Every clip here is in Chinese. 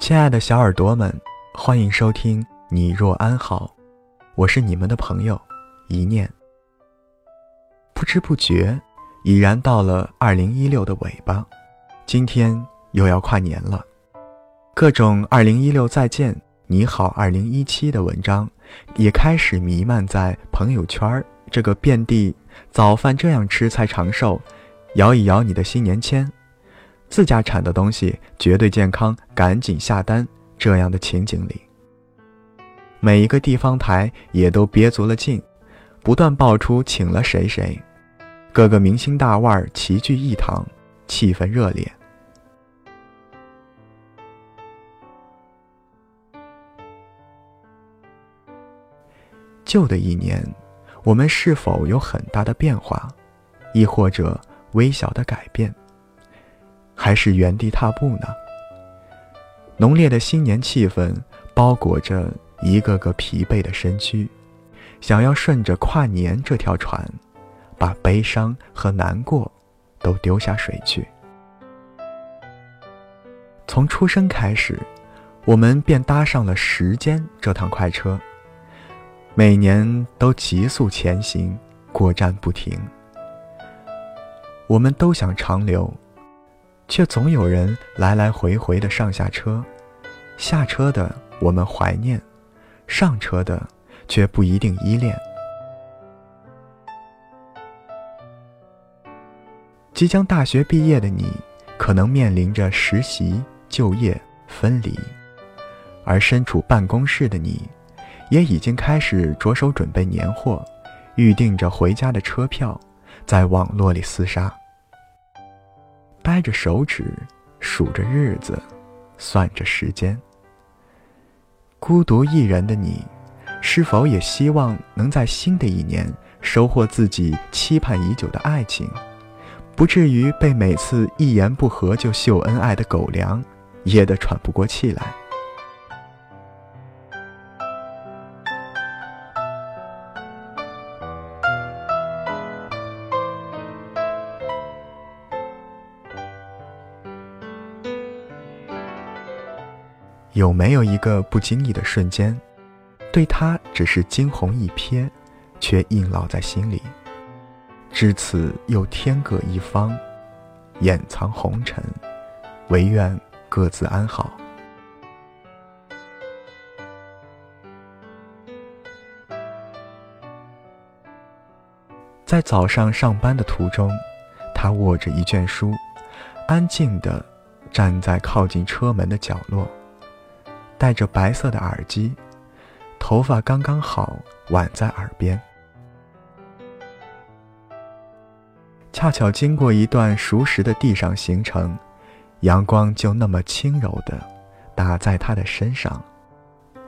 亲爱的小耳朵们，欢迎收听《你若安好》，我是你们的朋友一念。不知不觉，已然到了二零一六的尾巴，今天又要跨年了。各种“二零一六再见，你好二零一七”的文章也开始弥漫在朋友圈这个遍地“早饭这样吃才长寿”，摇一摇你的新年签。自家产的东西绝对健康，赶紧下单！这样的情景里，每一个地方台也都憋足了劲，不断爆出请了谁谁，各个明星大腕齐聚一堂，气氛热烈。旧的一年，我们是否有很大的变化，亦或者微小的改变？还是原地踏步呢？浓烈的新年气氛包裹着一个个疲惫的身躯，想要顺着跨年这条船，把悲伤和难过都丢下水去。从出生开始，我们便搭上了时间这趟快车，每年都急速前行，过站不停。我们都想长留。却总有人来来回回的上下车，下车的我们怀念，上车的却不一定依恋。即将大学毕业的你，可能面临着实习、就业、分离；而身处办公室的你，也已经开始着手准备年货，预定着回家的车票，在网络里厮杀。掰着手指，数着日子，算着时间。孤独一人的你，是否也希望能在新的一年收获自己期盼已久的爱情，不至于被每次一言不合就秀恩爱的狗粮噎得喘不过气来？有没有一个不经意的瞬间，对他只是惊鸿一瞥，却印烙在心里？至此又天各一方，掩藏红尘，唯愿各自安好。在早上上班的途中，他握着一卷书，安静地站在靠近车门的角落。戴着白色的耳机，头发刚刚好挽在耳边。恰巧经过一段熟识的地上行程，阳光就那么轻柔的打在他的身上，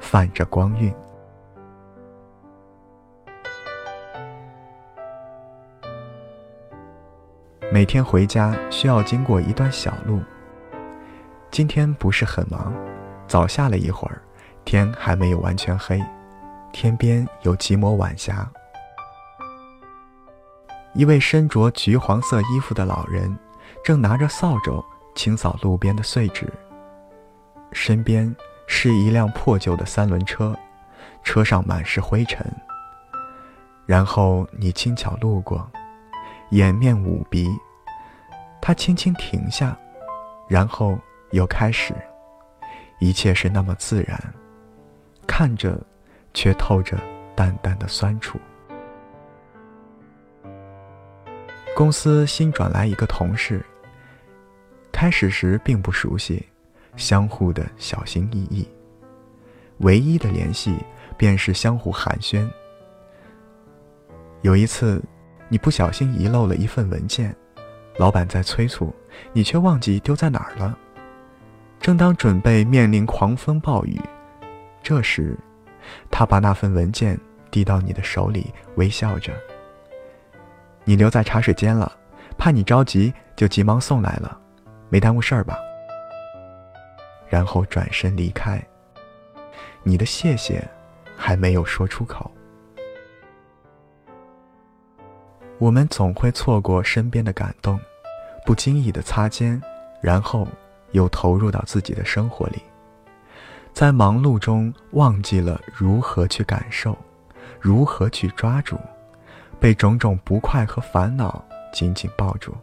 泛着光晕。每天回家需要经过一段小路，今天不是很忙。早下了一会儿，天还没有完全黑，天边有几抹晚霞。一位身着橘黄色衣服的老人，正拿着扫帚清扫路边的碎纸。身边是一辆破旧的三轮车，车上满是灰尘。然后你轻巧路过，掩面捂鼻，他轻轻停下，然后又开始。一切是那么自然，看着，却透着淡淡的酸楚。公司新转来一个同事，开始时并不熟悉，相互的小心翼翼，唯一的联系便是相互寒暄。有一次，你不小心遗漏了一份文件，老板在催促，你却忘记丢在哪儿了。正当准备面临狂风暴雨，这时，他把那份文件递到你的手里，微笑着。你留在茶水间了，怕你着急，就急忙送来了，没耽误事儿吧？然后转身离开。你的谢谢还没有说出口。我们总会错过身边的感动，不经意的擦肩，然后。又投入到自己的生活里，在忙碌中忘记了如何去感受，如何去抓住，被种种不快和烦恼紧紧抱住。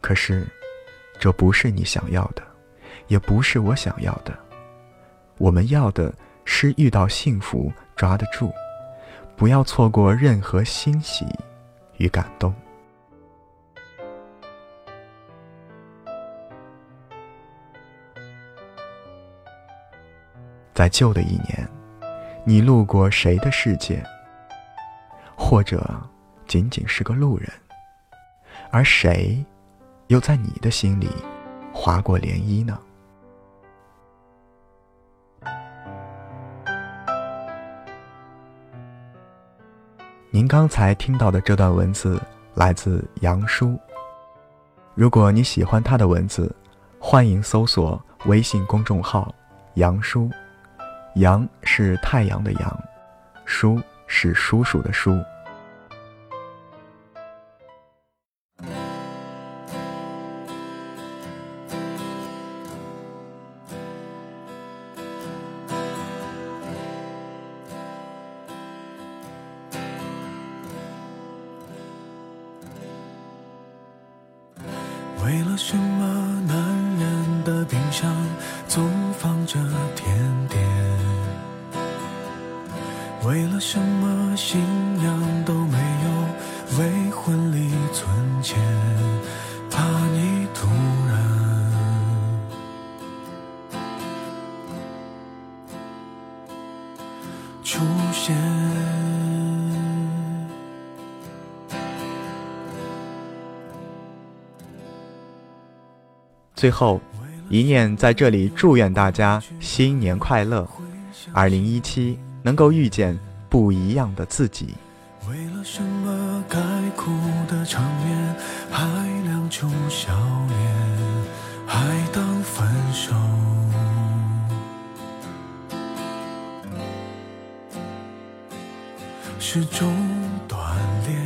可是，这不是你想要的，也不是我想要的。我们要的是遇到幸福抓得住，不要错过任何欣喜与感动。在旧的一年，你路过谁的世界？或者仅仅是个路人，而谁又在你的心里划过涟漪呢？您刚才听到的这段文字来自杨叔。如果你喜欢他的文字，欢迎搜索微信公众号“杨叔”。阳是太阳的阳，叔是叔叔的叔。为了什么男人的冰箱总放着甜点？为了什么信仰都没有为婚礼存钱？怕你突然出现。最后，一念在这里祝愿大家新年快乐，二零一七。能够遇见不一样的自己。为了什么该哭的场面还亮出笑脸，还当分手？是种锻炼。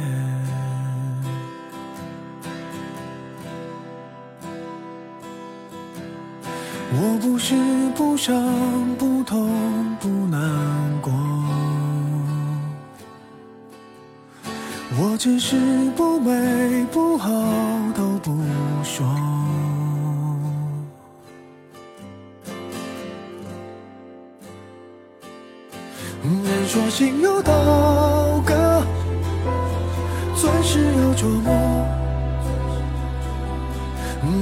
我不是不想不痛只是不美不好都不说。人说心有刀割，钻石有琢磨。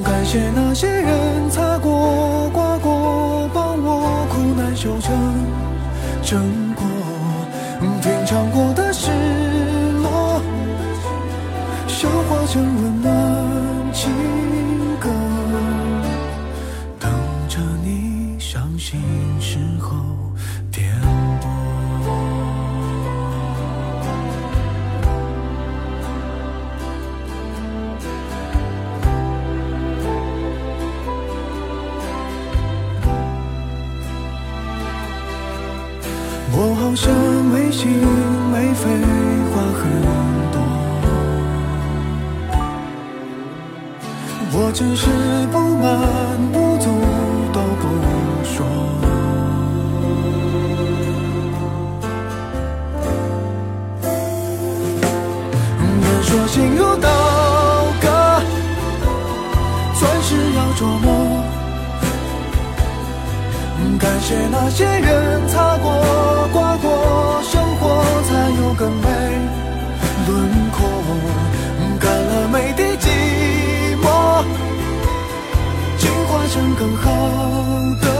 感谢那些人擦过、刮过，帮我苦难修成正果。品尝过的消化成温我只是不满不足都不说。人说心如刀割，钻石要琢磨。感谢那些人擦过、刮过，生活才有更更好的。